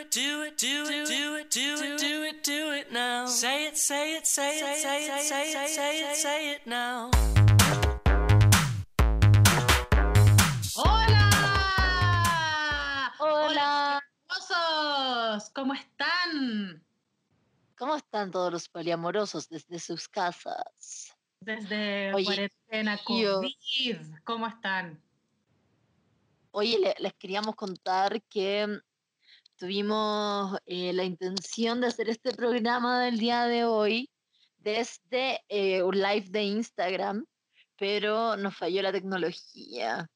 it, do it, do it, do it, do it, do it, do it now. Say it, say it, say it, say it, say it, say it, say it now. ¡Hola! Hola, hermosos! ¿Cómo están? ¿cómo están todos los poliamorosos desde sus casas? Desde Oye, cuarentena COVID, ¿cómo están? Oye, le- les queríamos contar que tuvimos eh, la intención de hacer este programa del día de hoy desde eh, un live de Instagram, pero nos falló la tecnología.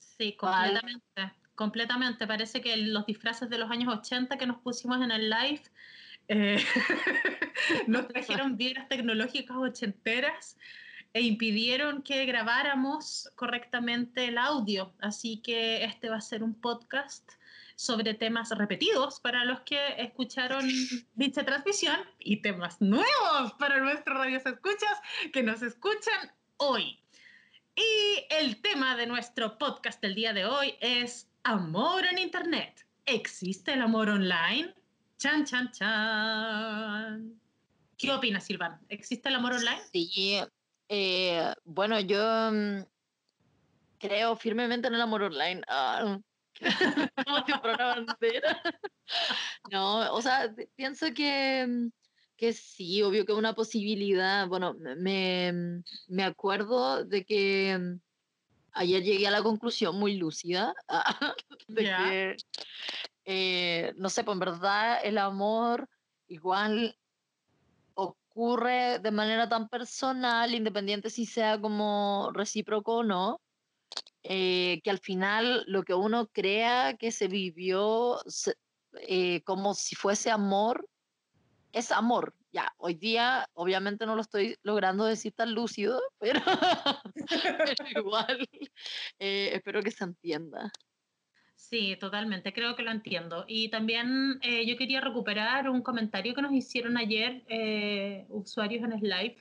Sí, ¿Cuál? completamente. Completamente. Parece que los disfraces de los años 80 que nos pusimos en el live eh, nos trajeron vieras tecnológicas ochenteras e impidieron que grabáramos correctamente el audio. Así que este va a ser un podcast sobre temas repetidos para los que escucharon dicha transmisión y temas nuevos para nuestros radios escuchas que nos escuchan hoy. Y el tema de nuestro podcast del día de hoy es amor en Internet. ¿Existe el amor online? Chan, chan, chan. ¿Qué opinas, Silvan? ¿Existe el amor online? Sí, eh, bueno, yo mm, creo firmemente en el amor online. Ah, como si fuera una bandera. No, o sea, pi- pienso que, mm, que sí, obvio que es una posibilidad. Bueno, me- me, me acuerdo de que mm, ayer llegué a la conclusión muy lúcida de Ya. que, eh, no sé, pues en verdad el amor igual ocurre de manera tan personal, independiente si sea como recíproco o no, eh, que al final lo que uno crea que se vivió se- eh, como si fuese amor, es amor. Ya, hoy día obviamente no lo estoy logrando decir tan lúcido, pero, pero igual eh, espero que se entienda. Sí, totalmente, creo que lo entiendo. Y también eh, yo quería recuperar un comentario que nos hicieron ayer eh, usuarios en el live,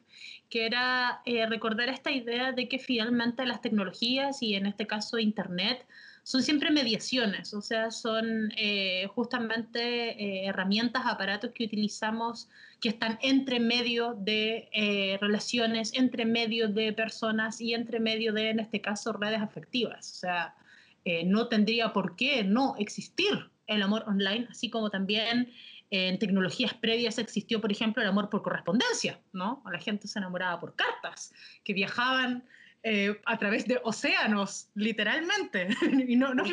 que era eh, recordar esta idea de que finalmente las tecnologías y en este caso Internet son siempre mediaciones, o sea, son eh, justamente eh, herramientas, aparatos que utilizamos que están entre medio de eh, relaciones, entre medio de personas y entre medio de, en este caso, redes afectivas. O sea, eh, no tendría por qué no existir el amor online, así como también en tecnologías previas existió, por ejemplo, el amor por correspondencia, ¿no? La gente se enamoraba por cartas, que viajaban eh, a través de océanos, literalmente. y no, no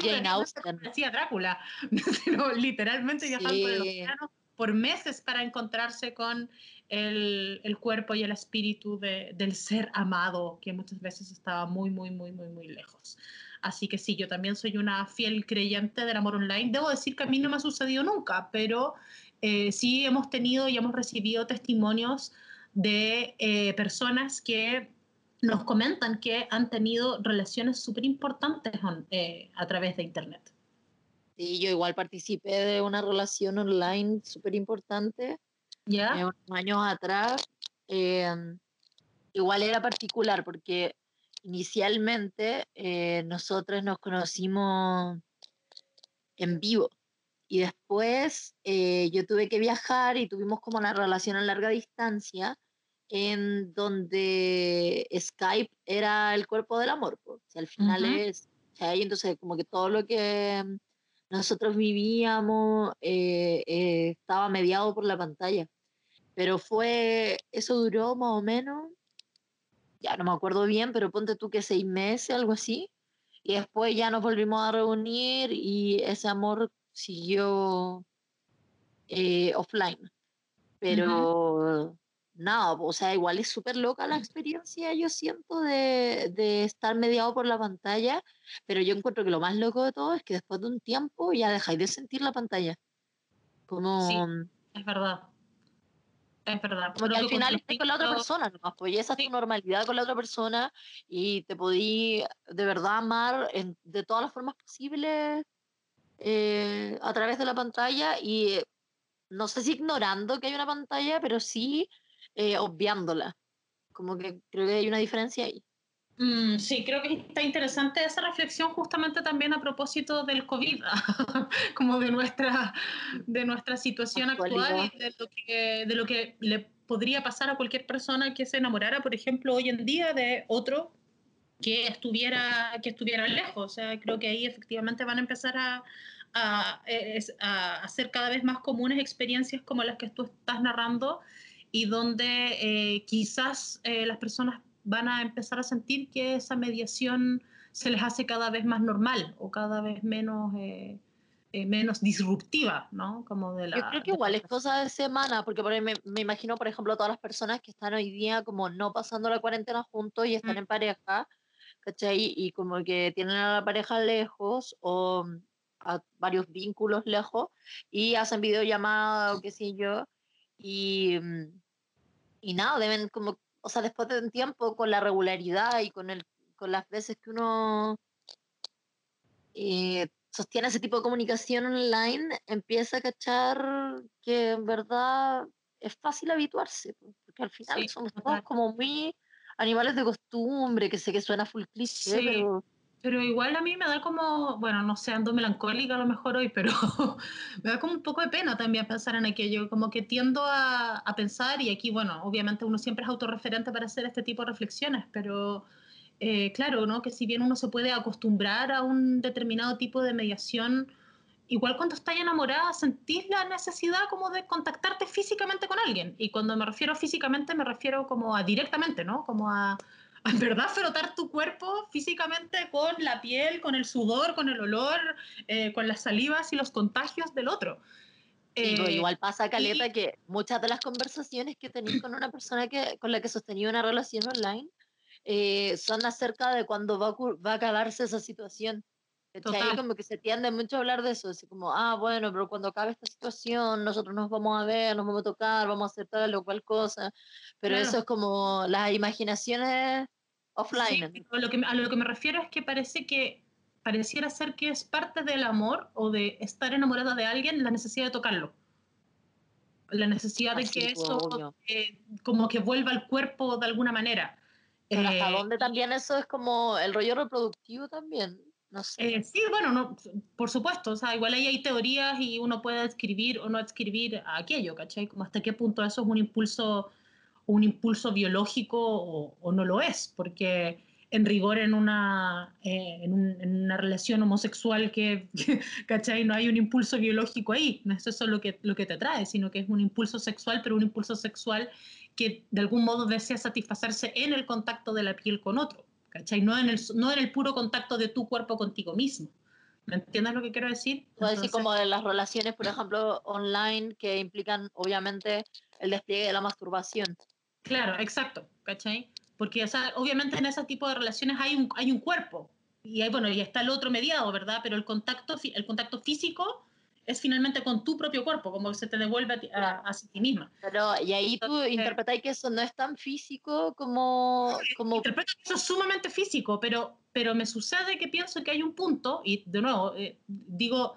decía Drácula, sino literalmente viajaban por el Sí. océano por meses para encontrarse con el, el cuerpo y el espíritu de- del ser amado, que muchas veces estaba muy, muy, muy, muy, muy lejos. Así que sí, yo también soy una fiel creyente del amor online. Debo decir que a mí no me ha sucedido nunca, pero eh, sí hemos tenido y hemos recibido testimonios de eh, personas que nos comentan que han tenido relaciones súper importantes eh, a través de Internet. Sí, yo igual participé de una relación online súper importante ¿Ya? eh, unos años atrás. eh, igual era particular porque inicialmente eh, nosotros nos conocimos en vivo y después eh, yo tuve que viajar y tuvimos como una relación a larga distancia en donde Skype era el cuerpo del amor, pues, si al final es, ¿cachai? entonces como que todo lo que nosotros vivíamos eh, eh, estaba mediado por la pantalla. Pero fue, eso duró más o menos, ya no me acuerdo bien, pero ponte tú que seis meses, algo así. Y después ya nos volvimos a reunir y ese amor siguió eh, offline. Pero nada, o sea, igual es súper loca la experiencia, yo siento, de, de estar mediado por la pantalla, pero yo encuentro que lo más loco de todo es que después de un tiempo ya dejáis de sentir la pantalla. Como, Sí. Es verdad. Es verdad. como que Creo al final estás con la otra persona, nomás, pues, esa es Sí. tu normalidad con la otra persona y te podí de verdad amar en- de todas las formas posibles eh, a través de la pantalla y eh, no sé si ignorando que hay una pantalla, pero sí eh, obviándola. Como que creo que hay una diferencia ahí. Mm, sí, creo que está interesante esa reflexión justamente también a propósito del COVID, como de nuestra, de nuestra situación actual y de lo, que, de lo que le podría pasar a cualquier persona que se enamorara, por ejemplo, hoy en día de otro que estuviera, que estuviera lejos. O sea, creo que ahí efectivamente van a empezar a, a, a hacer cada vez más comunes experiencias como las que tú estás narrando y donde eh, quizás eh, las personas van a empezar a sentir que esa mediación se les hace cada vez más normal o cada vez menos, eh, eh, menos disruptiva, ¿no? Como de la, Yo creo que igual es cosa de semana, porque por me, me, imagino, por ejemplo, todas las personas que están hoy día como no pasando la cuarentena juntos y están mm. en pareja, ¿cachai? Y como que tienen a la pareja lejos o mm, a varios vínculos lejos y hacen videollamada o qué sé yo, y, mm, y nada, deben como o sea, después de un tiempo, con la regularidad y con, el, con las veces que uno eh, sostiene ese tipo de comunicación online, empieza a cachar que en verdad es fácil habituarse, porque al final somos todos como muy animales de costumbre, que sé que suena full cliché, pero pero igual a mí me da como, bueno, no sé, ando melancólica a lo mejor hoy, pero me da como un poco de pena también pensar en aquello, como que tiendo a, a, pensar, y aquí, bueno, obviamente uno siempre es autorreferente para hacer este tipo de reflexiones, pero eh, claro, ¿no? Que si bien uno se puede acostumbrar a un determinado tipo de mediación, igual cuando estás enamorada sentís la necesidad como de contactarte físicamente con alguien, y cuando me refiero físicamente me refiero como a directamente, ¿no? Como a en verdad frotar tu cuerpo físicamente con la piel, con el sudor, con el olor, eh, con las salivas y los contagios del otro. Pues, eh, igual pasa, Caleta, que muchas de las conversaciones que tenéis con una persona que, con la que sostenía una relación online eh, son acerca de cuándo va, va a acabarse esa situación. Total. Como que se tiende mucho a hablar de eso, así como, ah, bueno, pero cuando acabe esta situación, nosotros nos vamos a ver, nos vamos a tocar, vamos a hacer tal o cual cosa. Pero eso es como las imaginaciones offline. a, lo que, a lo que me refiero es que parece que pareciera ser que es parte del amor o de estar enamorada de alguien la necesidad de tocarlo. La necesidad de ah, que eso eh, como que vuelva al cuerpo de alguna manera. Pero hasta eh, dónde también eso es como el rollo reproductivo también. No sé. Eh, sí, bueno, no, por supuesto, o sea, igual ahí hay teorías y uno puede escribir o no escribir aquello, ¿cachai? Como hasta qué punto eso es un impulso un impulso biológico o, no lo es, porque en rigor en una, eh, en, una relación homosexual que, ¿cachai? No hay un impulso biológico ahí, no es eso lo que, lo que te trae, sino que es un impulso sexual, pero un impulso sexual que de algún modo desea satisfacerse en el contacto de la piel con otro, ¿cachai? No en el, no en el puro contacto de tu cuerpo contigo mismo. ¿Me entiendes lo que quiero decir? Entonces, decir como de las relaciones, por ejemplo, online que implican obviamente el despliegue de la masturbación. Claro, exacto, ¿cachai? Porque o sea, obviamente en ese tipo de relaciones hay un, hay un cuerpo y bueno, y está el otro mediado, ¿verdad? Pero el contacto, el contacto físico es finalmente con tu propio cuerpo, como se te devuelve a, a, ti misma. Pero, y ahí tú interpretáis que eso no es tan físico como... como... Interpreto que eso es sumamente físico, pero, pero me sucede que pienso que hay un punto, y de nuevo, eh, digo,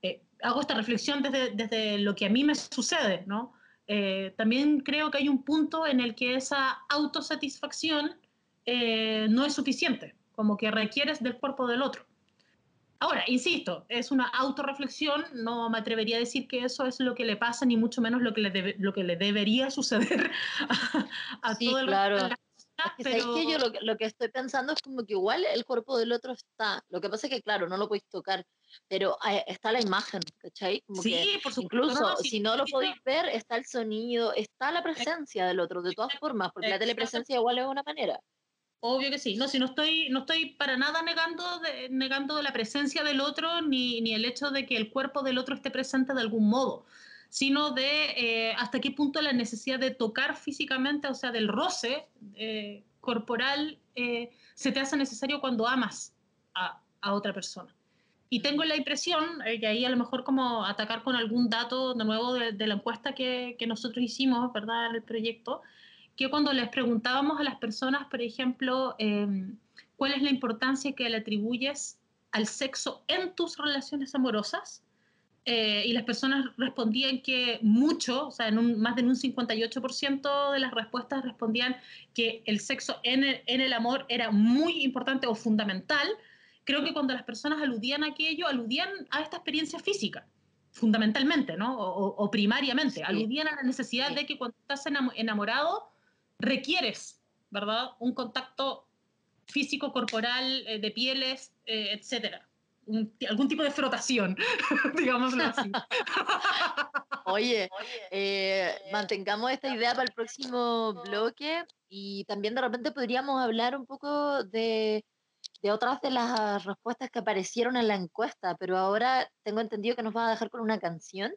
eh, hago esta reflexión desde, desde lo que a mí me sucede, ¿no? Eh, también creo que hay un punto en el que esa autosatisfacción eh, no es suficiente, como que requieres del cuerpo del otro. Ahora, insisto, es una autorreflexión, no me atrevería a decir que eso es lo que le pasa, ni mucho menos lo que le, lo que le debería suceder a, todo el claro. Pero... que yo lo, lo, que estoy pensando es como que igual el cuerpo del otro está. Lo que pasa es que, claro, no lo podéis tocar pero eh, está la imagen, ¿cachai? sí, por supuesto. Incluso si no lo podéis ver, está el sonido, está la presencia del otro, de todas formas, porque la telepresencia igual es una manera. Obvio que sí. No, si no estoy, no estoy para nada negando, de, negando la presencia del otro ni, ni, el hecho de que el cuerpo del otro esté presente de algún modo, sino de eh, hasta qué punto la necesidad de tocar físicamente, o sea, del roce eh, corporal, se te hace necesario cuando amas a, otra persona. Y tengo la impresión, eh, que ahí a lo mejor como atacar con algún dato de nuevo de, la encuesta que, que, nosotros hicimos, ¿verdad?, en el proyecto, que cuando les preguntábamos a las personas, por ejemplo, em, cuál es la importancia que le atribuyes al sexo en tus relaciones amorosas, eh, y las personas respondían que mucho, o sea, en un, más de un 58% de las respuestas respondían que el sexo en el, en el amor era muy importante o fundamental, creo que cuando las personas aludían a aquello, aludían a esta experiencia física, fundamentalmente, ¿no? O, primariamente, aludían a la necesidad de que cuando estás enamorado, requieres, ¿verdad? Un contacto físico, corporal, eh, de pieles, eh, etcétera algún tipo de frotación, digámoslo así. Oye, eh, mantengamos esta idea para el próximo bloque y también de repente podríamos hablar un poco de, de otras de las respuestas que aparecieron en la encuesta, pero ahora tengo entendido que nos va a dejar con una canción.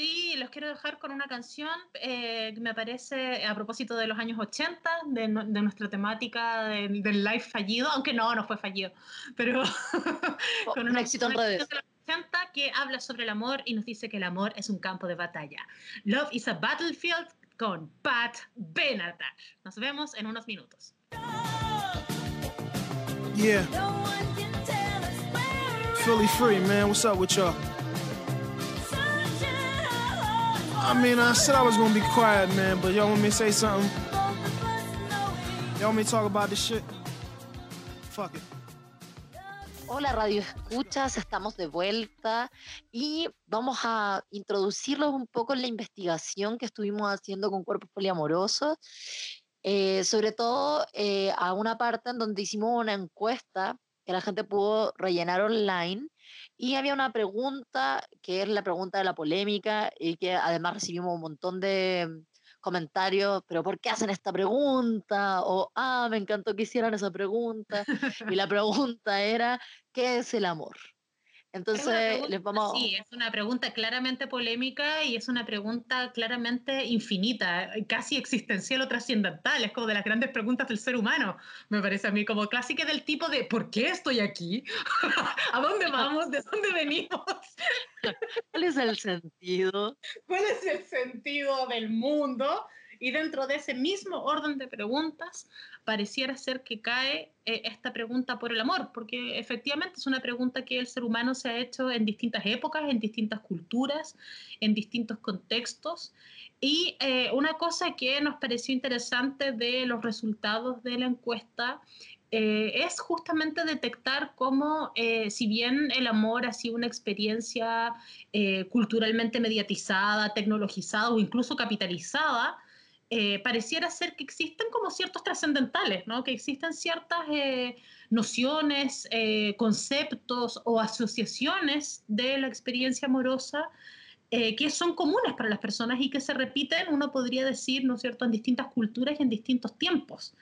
Sí, los quiero dejar con una canción eh, que me parece a propósito de los años 80, de, de nuestra temática del, del, live fallido, aunque no, no fue fallido, pero con un éxito en redes. De los 80 que habla sobre el amor y nos dice que el amor es un campo de batalla. Love is a battlefield con Pat Benatar. Nos vemos en unos minutos. Yeah. Philly free, man. What's up with y'all? I mean, I said I was gonna be quiet, man, but y'all want me to say something? Y'all want me to talk about this shit? Fuck it. Hola Radio Escuchas, estamos de vuelta y vamos a introducirlos un poco en la investigación que estuvimos haciendo con cuerpos poliamorosos, eh, sobre todo eh, a una parte en donde hicimos una encuesta que la gente pudo rellenar online y había una pregunta, que es la pregunta de la polémica, y que además recibimos un montón de mm, comentarios, pero ¿por qué hacen esta pregunta? O, ah, me encantó que hicieran esa pregunta. y la pregunta era, ¿qué es el amor? Entonces, les vamos... Sí, es una pregunta claramente polémica y es una pregunta claramente infinita, casi existencial o trascendental. Es como de las grandes preguntas del ser humano, me parece a mí, como clásica del tipo de ¿por qué estoy aquí? ¿A dónde vamos? ¿De dónde venimos? ¿Cuál es el sentido? ¿Cuál es el sentido del mundo? Y dentro de ese mismo orden de preguntas, pareciera ser que cae eh, esta pregunta por el amor, porque efectivamente es una pregunta que el ser humano se ha hecho en distintas épocas, en distintas culturas, en distintos contextos. Y eh, una cosa que nos pareció interesante de los resultados de la encuesta eh, es justamente detectar cómo, si bien el amor ha sido una experiencia culturalmente mediatizada, tecnologizada o incluso capitalizada, eh, pareciera ser que existen como ciertos trascendentales, ¿no? que existen ciertas eh, nociones, eh, conceptos o asociaciones de la experiencia amorosa que son comunes para las personas y que se repiten, uno podría decir, ¿no es cierto?, en distintas culturas y en distintos tiempos.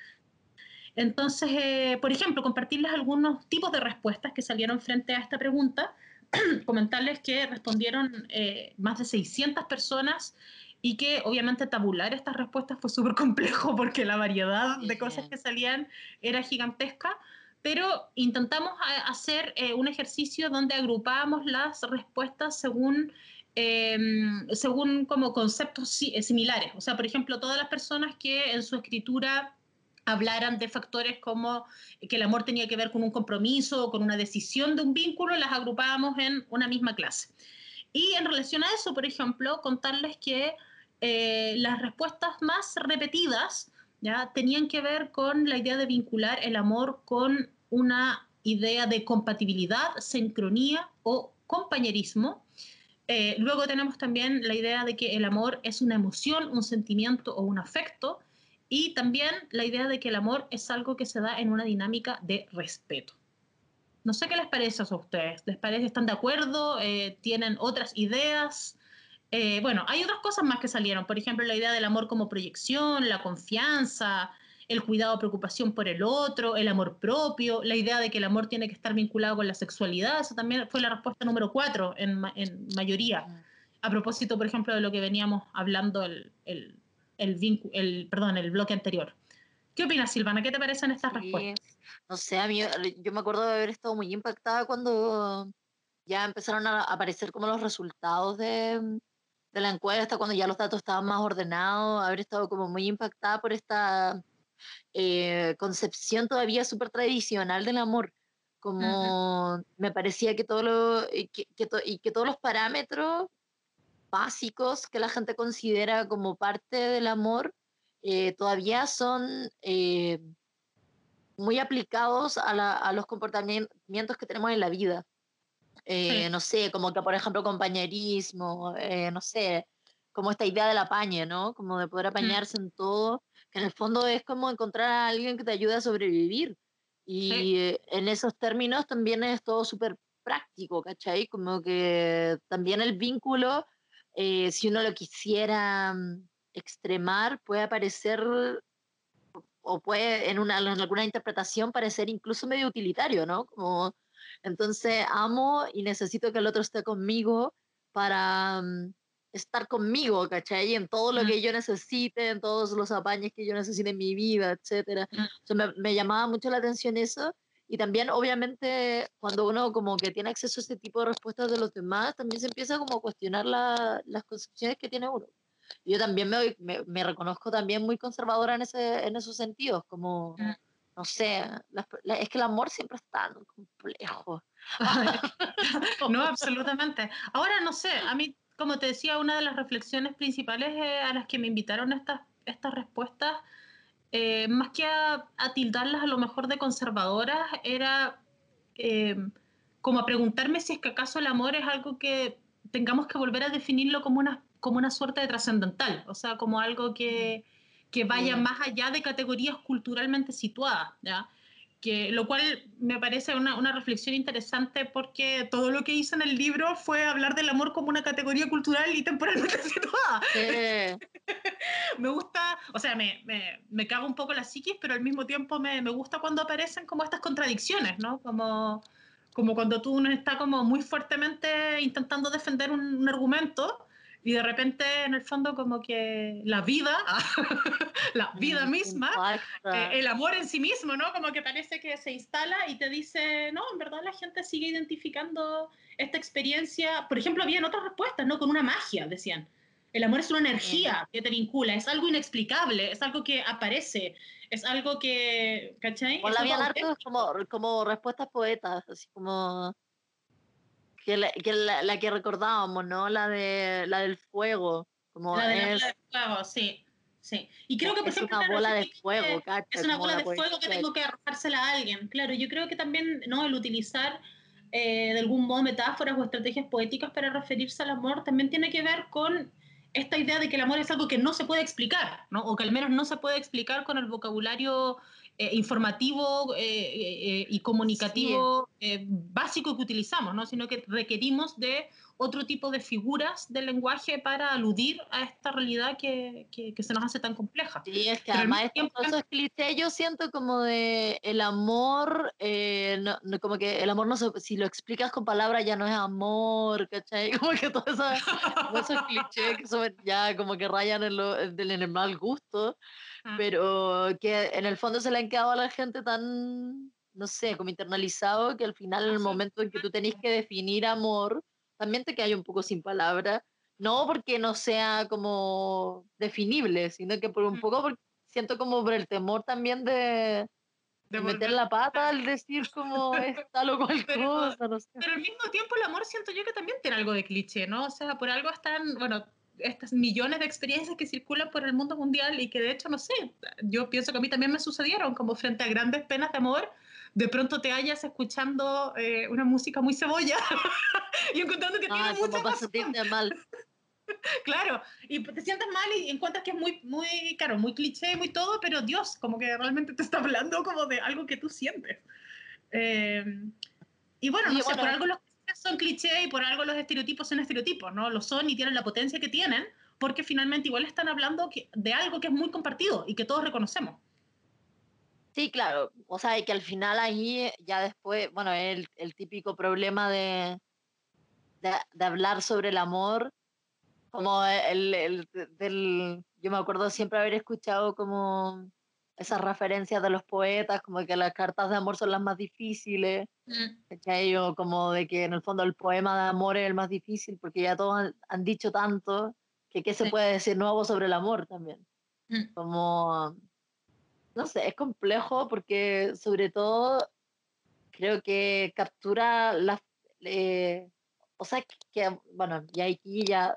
Entonces, por ejemplo, compartirles algunos tipos de respuestas que salieron frente a esta pregunta, comentarles que respondieron más de 600 personas y que obviamente tabular estas respuestas fue súper complejo porque la variedad de cosas que salían era gigantesca, pero intentamos hacer eh, un ejercicio donde agrupábamos las respuestas según, em, según como conceptos eh, similares. O sea, por ejemplo, todas las personas que en su escritura hablaran de factores como que el amor tenía que ver con un compromiso o con una decisión de un vínculo, las agrupábamos en una misma clase. Y en relación a eso, por ejemplo, contarles que eh, las respuestas más repetidas ¿ya? tenían que ver con la idea de vincular el amor con una idea de compatibilidad, sincronía o compañerismo. Eh, luego tenemos también la idea de que el amor es una emoción, un sentimiento o un afecto. Y también la idea de que el amor es algo que se da en una dinámica de respeto. No sé qué les parece a ustedes. ¿Les parece? ¿Están de acuerdo? Eh, ¿Tienen otras ideas? Eh, bueno, hay otras cosas más que salieron, por ejemplo, la idea del amor como proyección, la confianza, el cuidado, preocupación por el otro, el amor propio, la idea de que el amor tiene que estar vinculado con la sexualidad, eso también fue la respuesta número cuatro en, mayoría. A propósito, por ejemplo, de lo que veníamos hablando el, el, el, perdón, el bloque anterior. ¿Qué opinas, Silvana? ¿Qué te parecen estas respuestas? No sé, a mí, yo me acuerdo de haber estado muy impactada cuando ya empezaron a aparecer como los resultados de, de la encuesta, cuando ya los datos estaban más ordenados, haber estado como muy impactada por esta eh, concepción todavía súper tradicional del amor, como me parecía que, todo lo, que, que to- y que todos los parámetros básicos que la gente considera como parte del amor eh, todavía son eh, muy aplicados a, la- a los comportamientos que tenemos en la vida. Eh, Sí. No sé, como que por ejemplo compañerismo, eh, no sé, como esta idea del apañe, ¿no? Como de poder apañarse en todo, que en el fondo es como encontrar a alguien que te ayude a sobrevivir. Y eh, en esos términos también es todo súper práctico, ¿cachai? Como que también el vínculo, eh, si uno lo quisiera mm, extremar, puede aparecer o puede en, una, en alguna interpretación parecer incluso medio utilitario, ¿no? Como, entonces amo y necesito que el otro esté conmigo para mm, estar conmigo, ¿cachai? En todo lo que yo necesite, en todos los apañes que yo necesite en mi vida, etcétera. Mm. O sea, me, me llamaba mucho la atención eso. Y también, obviamente, cuando uno como que tiene acceso a este tipo de respuestas de los demás, también se empieza como a cuestionar la- las concepciones que tiene uno. Yo también me, me, me reconozco también muy conservadora en, ese, en esos sentidos, como, Mm. no sé, las- la- es que el amor siempre es tan complejo. No, absolutamente. Ahora, no sé, a mí, como te decía, una de las reflexiones principales eh, a las que me invitaron estas, estas respuestas, eh, más que a, a tildarlas a lo mejor de conservadoras, era eh, como a preguntarme si es que acaso el amor es algo que tengamos que volver a definirlo como una, como una suerte de trascendental, o sea, como algo que, que vaya Mm. más allá de categorías culturalmente situadas, ¿ya? Que, lo cual me parece una, una reflexión interesante porque todo lo que hice en el libro fue hablar del amor como una categoría cultural y temporalmente situada. Sí, Me gusta, o sea, me, me, me cago un poco la psiquis, pero al mismo tiempo me, me gusta cuando aparecen como estas contradicciones, ¿no? Como, como cuando tú uno está como muy fuertemente intentando defender un, un argumento y de repente en el fondo como que la vida, la vida mm, misma, impacta. eh, el amor en sí mismo, ¿no? Como que parece que se instala y te dice, no, en verdad la gente sigue identificando esta experiencia. Por ejemplo, habían otras respuestas, ¿no? Con una magia, decían. El amor es una energía que te vincula, es algo inexplicable, es algo que aparece, es algo que, ¿cachai? Es la auténtico. como, como respuestas poetas, así como que la que, la, la que recordábamos, ¿no? La de la del fuego, como La de la bola de fuego, sí, sí. Y creo que, por es ejemplo, una bola de fuego, cacha, Es una bola la de fuego que tengo que arrojársela a alguien. Claro, yo creo que también ¿no? el utilizar eh, de algún modo metáforas o estrategias poéticas para referirse al amor también tiene que ver con esta idea de que el amor es algo que no se puede explicar, ¿no? o que al menos no se puede explicar con el vocabulario eh, informativo eh, eh, y comunicativo eh, básico que utilizamos, ¿no? sino que requerimos de otro tipo de figuras del lenguaje para aludir a esta realidad que, que- que se nos hace tan compleja. Sí, es que Pero además tiempo- esos clichés yo siento como de el amor, eh, no, no, como que el amor no se, si lo explicas con palabras ya no es amor, ¿cachai? Como que todos esos, clichés que son ya como que rayan en, lo, en el en el mal gusto, Ah. pero que en el fondo se le han quedado a la gente tan, no sé, como internalizado que al final en el momento en que tú tenés que definir amor, también te quedas un poco sin palabras. No porque no sea como definible, sino que por un poco porque siento como por el temor también de, de meter la pata al decir como es tal o cual Pero- cosa, no sé. Pero al mismo tiempo el amor siento yo que también tiene algo de cliché, ¿no? O sea, por algo están, bueno, estas millones de experiencias que circulan por el mundo mundial y que de hecho, no sé, yo pienso que a mí también me sucedieron, como frente a grandes penas de amor, de pronto te hallas escuchando eh, una música muy cebolla y encontrando que Ah, tiene mucha razón, mal. claro, y te sientes mal y encuentras que es muy, muy, claro, muy cliché, muy todo, pero Dios, como que realmente te está hablando como de algo que tú sientes. Eh, y bueno, no sé, bueno, por algo los clichés son clichés y por algo los estereotipos son estereotipos, ¿no? Lo son y tienen la potencia que tienen, porque finalmente igual están hablando que- de algo que es muy compartido y que todos reconocemos. Sí, claro. O sea, que al final ahí ya después, bueno, el, el típico problema de, de, de hablar sobre el amor, como el, el del, yo me acuerdo siempre haber escuchado como esas referencias de los poetas, como que las cartas de amor son las más difíciles, ¿cachai? O como de que en el fondo el poema de amor es el más difícil, porque ya todos han, han dicho tanto, que qué se Sí. puede decir nuevo sobre el amor también Mm. como, no sé, es complejo porque sobre todo creo que captura las... eh, o sea, que, bueno, y aquí ya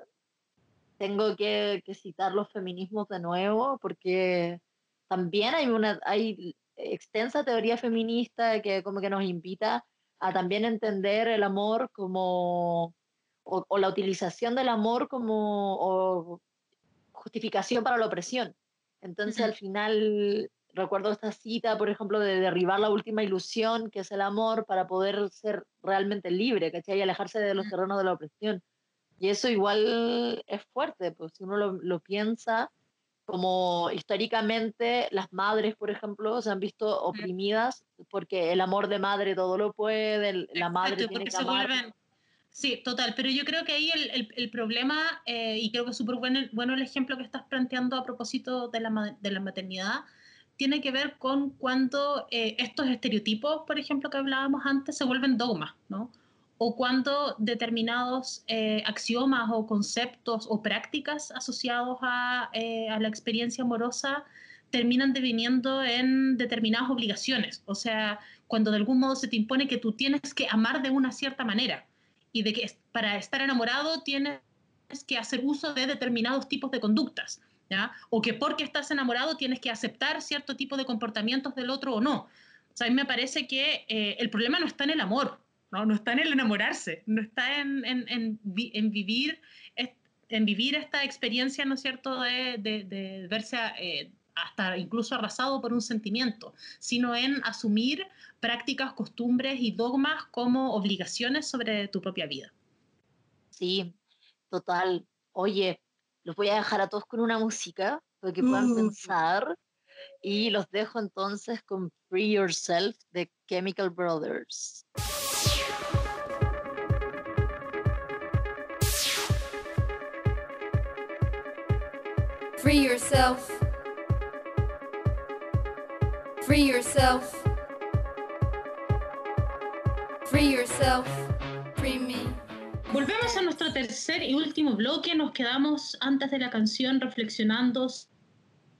tengo que, que citar los feminismos de nuevo, porque también hay una hay extensa teoría feminista que como que nos invita a también entender el amor como, o, o la utilización del amor como o justificación para la opresión. Entonces al final recuerdo esta cita, por ejemplo, de derribar la última ilusión, que es el amor, para poder ser realmente libre, ¿cachai? Y alejarse de los terrenos de la opresión. Y eso igual es fuerte, pues si uno lo, lo piensa, como históricamente las madres, por ejemplo, se han visto oprimidas porque el amor de madre todo lo puede, el- la madre Exacto, tiene que se amar. vuelven... Sí, total, pero yo creo que ahí el, el- el problema, eh, y creo que es súper bueno, bueno el ejemplo que estás planteando a propósito de la, de la maternidad, tiene que ver con cuando eh, estos estereotipos, por ejemplo, que hablábamos antes, se vuelven dogmas, ¿no? O cuando determinados eh, axiomas o conceptos o prácticas asociados a, eh, a la experiencia amorosa terminan deviniendo en determinadas obligaciones. O sea, cuando de algún modo se te impone que tú tienes que amar de una cierta manera y de que para estar enamorado tienes que hacer uso de determinados tipos de conductas, ¿ya? O que porque estás enamorado tienes que aceptar cierto tipo de comportamientos del otro o no. O a mí me parece que eh, el problema no está en el amor, ¿no? No está en el enamorarse, no está en, en, en vi- en vivir en vivir esta experiencia, ¿no es cierto?, de verse eh, hasta incluso arrasado por un sentimiento, sino en asumir prácticas, costumbres y dogmas como obligaciones sobre tu propia vida. Sí, total. Oye, los voy a dejar a todos con una música para que puedan Uh. pensar y los dejo entonces con Free Yourself de Chemical Brothers. Free yourself. Free yourself. Free yourself. Volvemos a nuestro tercer y último bloque. Nos quedamos antes de la canción reflexionando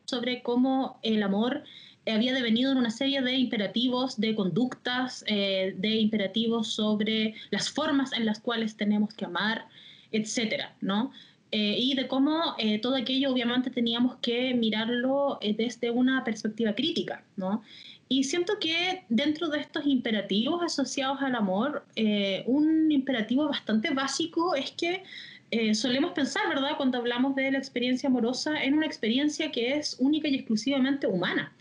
sobre cómo el amor había devenido en una serie de imperativos, de conductas, eh, de imperativos sobre las formas en las cuales tenemos que amar, etcétera, ¿no? Eh, y de cómo eh, todo aquello obviamente teníamos que mirarlo eh, desde una perspectiva crítica, ¿no? Y siento que dentro de estos imperativos asociados al amor, eh, un imperativo bastante básico es que eh, solemos pensar, ¿verdad?, cuando hablamos de la experiencia amorosa, en una experiencia que es única y exclusivamente humana.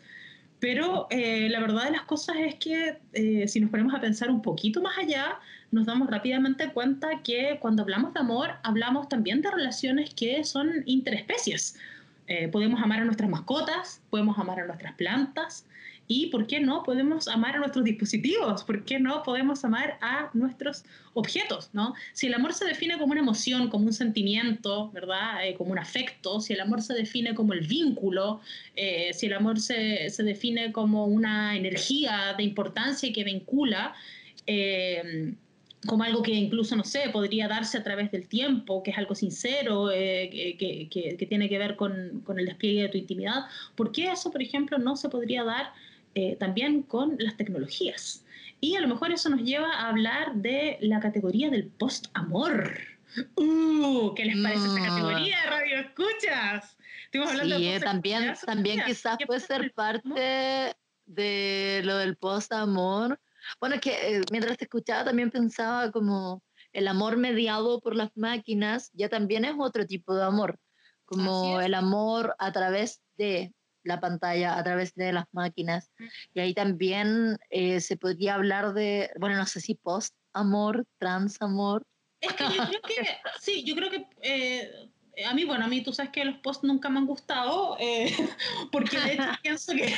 Pero eh, la verdad de las cosas es que eh, si nos ponemos a pensar un poquito más allá, nos damos rápidamente cuenta que cuando hablamos de amor, hablamos también de relaciones que son interespecies. Eh, podemos amar a nuestras mascotas, podemos amar a nuestras plantas y, ¿por qué no? Podemos amar a nuestros dispositivos, ¿por qué no? Podemos amar a nuestros objetos, ¿no? Si el amor se define como una emoción, como un sentimiento, ¿verdad? Eh, como un afecto, si el amor se define como el vínculo, eh, si el amor se, se, define como una energía de importancia que vincula, eh, como algo que incluso, no sé, podría darse a través del tiempo, que es algo sincero, eh, que, que, que, tiene que ver con, con, el despliegue de tu intimidad, ¿por qué eso, por ejemplo, no se podría dar eh, también con las tecnologías? Y a lo mejor eso nos lleva a hablar de la categoría del post-amor. Uh, ¿Qué les parece esa categoría de radio escuchas? Estuvimos hablando sí, de también, también quizás puede ser parte de lo del post-amor. Bueno, es que eh, mientras te escuchaba también pensaba como el amor mediado por las máquinas ya también es otro tipo de amor, como el amor a través de la pantalla, a través de las máquinas. Y ahí también eh, se podría hablar de, bueno, no sé si post-amor, trans-amor. Es que yo creo que, sí, yo creo que... Eh, a mí, bueno, a mí tú sabes que los posts nunca me han gustado, eh, porque de hecho pienso que,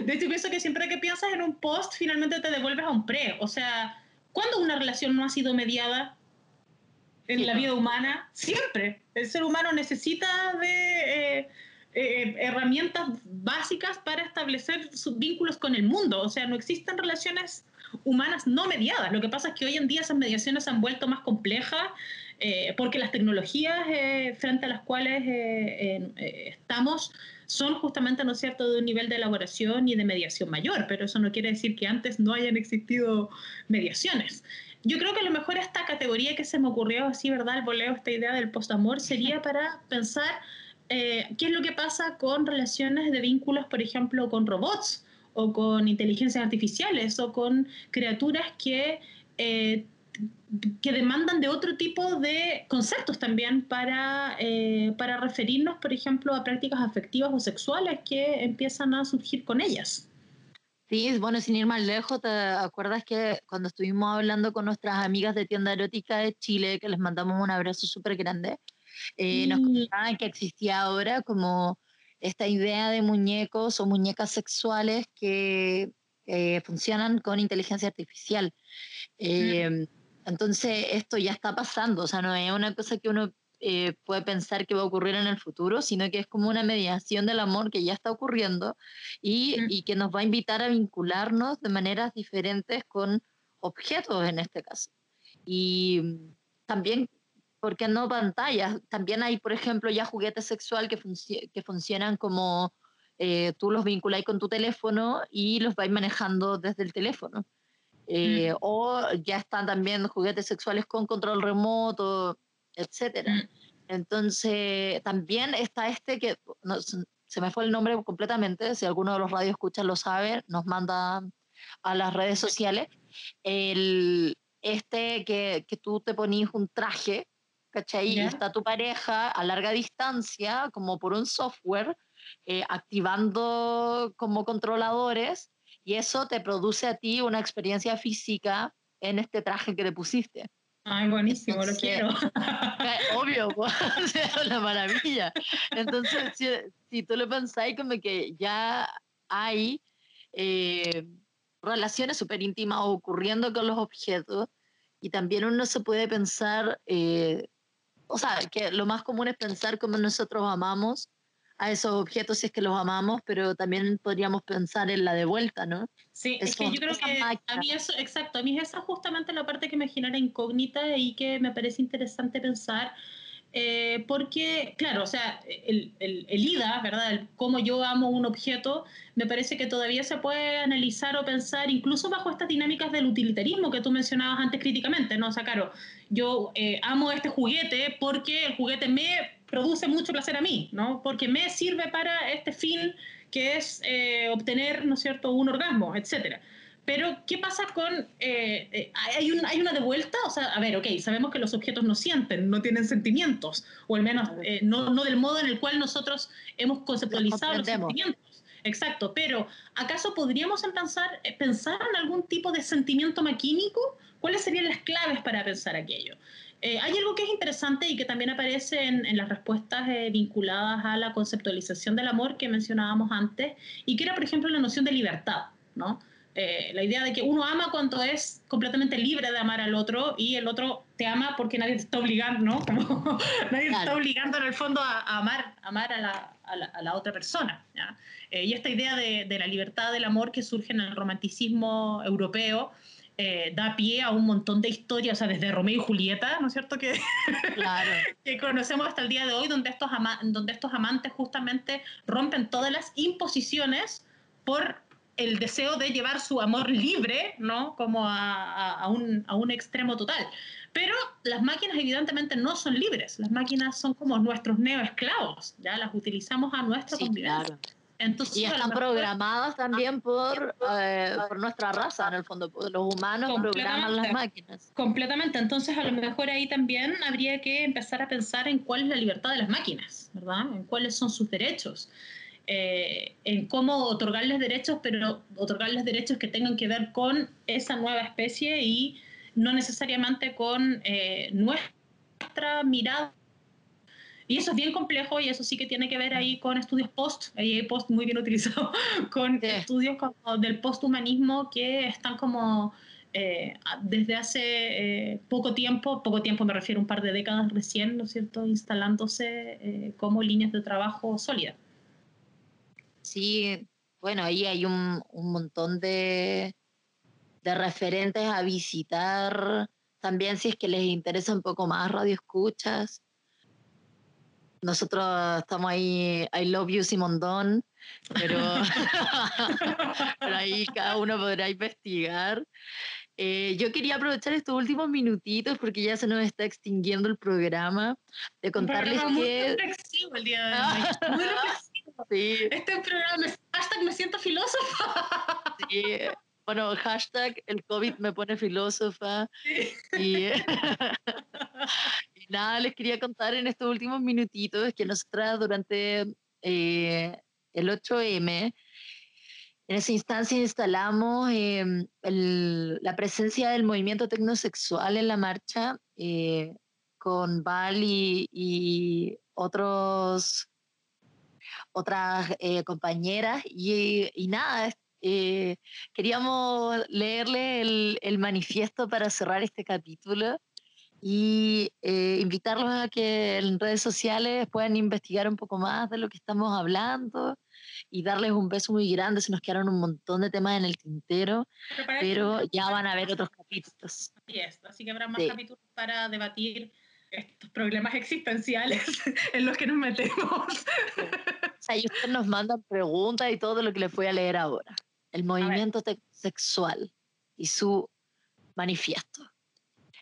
de hecho pienso que siempre que piensas en un post, finalmente te devuelves a un pre. O sea, ¿cuándo una relación no ha sido mediada en sí, la vida humana? Siempre. El ser humano necesita de eh, eh, herramientas básicas para establecer sus vínculos con el mundo. O sea, no existen relaciones humanas no mediadas. Lo que pasa es que hoy en día esas mediaciones se han vuelto más complejas eh, porque las tecnologías eh, frente a las cuales estamos son justamente, ¿no es cierto?, de un nivel de elaboración y de mediación mayor, pero eso no quiere decir que antes no hayan existido mediaciones. Yo creo que a lo mejor esta categoría que se me ocurrió así, ¿verdad?, el voleo, esta idea del postamor, sería para pensar qué es lo que pasa con relaciones de vínculos, por ejemplo, con robots o con inteligencias artificiales o con criaturas que que demandan de otro tipo de conceptos también para, eh, para referirnos, por ejemplo, a prácticas afectivas o sexuales que empiezan a surgir con ellas. Sí, bueno, sin ir más lejos, ¿te acuerdas que cuando estuvimos hablando con nuestras amigas de tienda erótica de Chile, que les mandamos un abrazo súper grande, eh, nos comentaban que existía ahora como esta idea de muñecos o muñecas sexuales que funcionan con inteligencia artificial. Eh, entonces, esto ya está pasando, o sea, no es una cosa que uno eh, puede pensar que va a ocurrir en el futuro, sino que es como una mediación del amor que ya está ocurriendo y, y que nos va a invitar a vincularnos de maneras diferentes con objetos en este caso. Y también, ¿por qué no pantallas? También hay, por ejemplo, ya juguetes sexual que, que funcionan como eh, tú los vinculáis con tu teléfono y los vais manejando desde el teléfono. Eh, mm. o ya están también juguetes sexuales con control remoto, etc. Mm. Entonces, también está este que se me fue el nombre completamente, si alguno de los radios escucha lo sabe, nos manda a las redes sociales, el, este que, que tú te ponís un traje, ¿cachai? Y está tu pareja a larga distancia, como por un software, eh, activando como controladores y eso te produce a ti una experiencia física en este traje que te pusiste. Ay, buenísimo, lo quiero. Obvio, es una maravilla. Entonces, si, si, tú lo pensáis como que ya hay eh, relaciones súper íntimas ocurriendo con los objetos y también uno se puede pensar, eh, o sea, que lo más común es pensar como nosotros amamos a esos objetos si es que los amamos, pero también podríamos pensar en la de vuelta, ¿no? Sí, es, que yo creo que a mí eso, exacto, a mí esa es justamente la parte que me genera incógnita y que me parece interesante pensar, eh, porque, claro, o sea, el, el, el, IDA, ¿verdad? El cómo yo amo un objeto, me parece que todavía se puede analizar o pensar incluso bajo estas dinámicas del utilitarismo que tú mencionabas antes críticamente, ¿no? O sea, claro, yo eh, amo este juguete porque el juguete me produce mucho placer a mí, ¿no? Porque me sirve para este fin que es eh, obtener, ¿no es cierto?, un orgasmo, etcétera. Pero, ¿qué pasa con... Eh, eh, ¿hay, un, ¿Hay una de vuelta? O sea, a ver, ok, sabemos que los objetos no sienten, no tienen sentimientos, o al menos no, no, del modo en el cual nosotros hemos conceptualizado los sentimientos. Exacto, pero ¿acaso podríamos pensar, pensar en algún tipo de sentimiento maquínico? ¿Cuáles serían las claves para pensar aquello? Eh, hay algo que es interesante y que también aparece en, las respuestas eh, vinculadas a la conceptualización del amor que mencionábamos antes, y que era, por ejemplo, la noción de libertad, ¿no? Eh, la idea de que uno ama cuando es completamente libre de amar al otro y el otro te ama porque nadie te está obligando, ¿no? Como nadie te está obligando en el fondo a, amar, amar a la, a la, otra persona. y esta idea de, de, la libertad del amor que surge en el romanticismo europeo, eh, da pie a un montón de historias, o sea, desde Romeo y Julieta, ¿no es cierto? Que, claro. que conocemos hasta el día de hoy, donde estos, donde estos amantes justamente rompen todas las imposiciones por el deseo de llevar su amor libre, ¿no? Como a, a, un, a un extremo total. Pero las máquinas evidentemente no son libres, las máquinas son como nuestros neoesclavos, ya las utilizamos a nuestra sí, Claro y están programadas también por, eh, por nuestra raza, en el fondo. Los humanos programan las máquinas. Completamente. Entonces, a lo mejor ahí también habría que empezar a pensar en cuál es la libertad de las máquinas, ¿verdad? En cuáles son sus derechos. Eh, en cómo otorgarles derechos, pero otorgarles derechos que tengan que ver con esa nueva especie y no necesariamente con eh, nuestra mirada y eso es bien complejo y eso sí que tiene que ver ahí con estudios post, ahí hay post muy bien utilizado, con estudios como del posthumanismo que están como eh, desde hace eh, poco tiempo, poco tiempo me refiero a un par de décadas recién, ¿no es cierto?, instalándose eh, como líneas de trabajo sólidas. Sí, bueno, ahí hay un, un montón de, de referentes a visitar. También si es que les interesa un poco más radio escuchas. Nosotros estamos ahí, I love you Simondón, pero, pero ahí cada uno podrá investigar. Eh, yo quería aprovechar estos últimos minutitos porque ya se nos está extinguiendo el programa, de contarles programa muy que... reflexivo el día de hoy. Muy reflexivo. Sí, Este programa es hashtag me siento filósofa. sí. Bueno, hashtag el COVID me pone filósofa. Y, y nada, les quería contar en estos últimos minutitos que nosotras durante eh, el 8M, en esa instancia instalamos eh, el- la presencia del movimiento tecnosexual en la marcha eh, con Val y, y otros otras eh, compañeras y, y nada, eh, queríamos leerle el, el manifiesto para cerrar este capítulo y eh, invitarlos a que en redes sociales puedan investigar un poco más de lo que estamos hablando y darles un beso muy grande. Se nos quedaron un montón de temas en el tintero, pero esto- ya van a ver otros capítulos. Así es, así que habrá más Sí. capítulos para debatir estos problemas existenciales en los que nos metemos. O sea, y ustedes nos mandan preguntas y todo lo que les voy a leer ahora. El movimiento sexual y su manifiesto.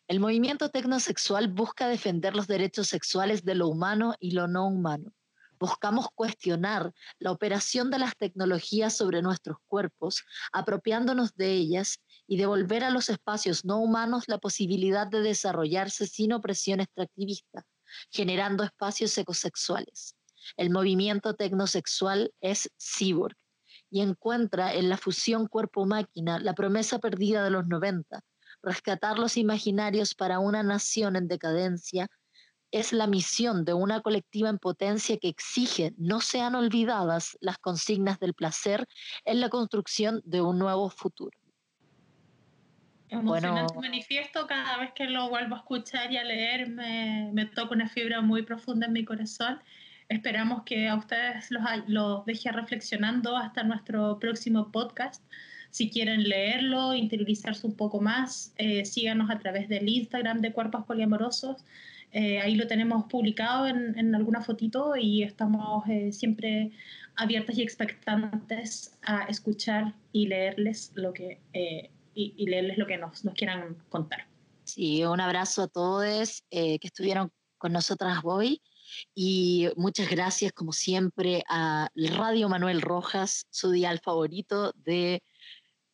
El movimiento tecnosexual busca defender los derechos sexuales de lo humano y lo no humano. Buscamos cuestionar la operación de las tecnologías sobre nuestros cuerpos, apropiándonos de ellas y devolver a los espacios no humanos la posibilidad de desarrollarse sin opresión extractivista, generando espacios ecosexuales. El movimiento tecnosexual es cyborg y encuentra en la fusión cuerpo-máquina la promesa perdida de los 90, rescatar los imaginarios para una nación en decadencia es la misión de una colectiva en potencia que exige no sean olvidadas las consignas del placer en la construcción de un nuevo futuro. Emocionante Bueno. manifiesto, cada vez que lo vuelvo a escuchar y a leer me, me toca una fibra muy profunda en mi corazón. Esperamos que a ustedes los, los deje reflexionando hasta nuestro próximo podcast. Si quieren leerlo, interiorizarse un poco más, eh, síganos a través del Instagram de Cuerpos Poliamorosos. Eh, ahí lo tenemos publicado en, en alguna fotito y estamos eh, siempre abiertas y expectantes a escuchar y leerles lo que eh, y, y leerles lo que nos, nos quieran contar. Sí, un abrazo a todos eh, que estuvieron con nosotras hoy y muchas gracias como siempre a Radio Manuel Rojas, su dial favorito de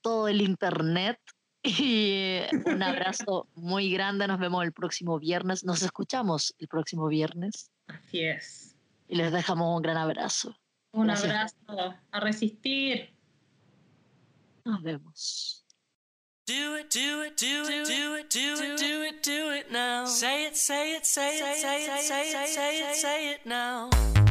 todo el internet. Y un abrazo muy grande, nos vemos el próximo viernes, nos escuchamos el próximo viernes Así es. y les dejamos un gran abrazo. Un Gracias. abrazo a resistir. Nos vemos. Do it, do it, do it, do it, do it, do it, do it now. Say it, say it, say it, say it, say it, say it, say it now.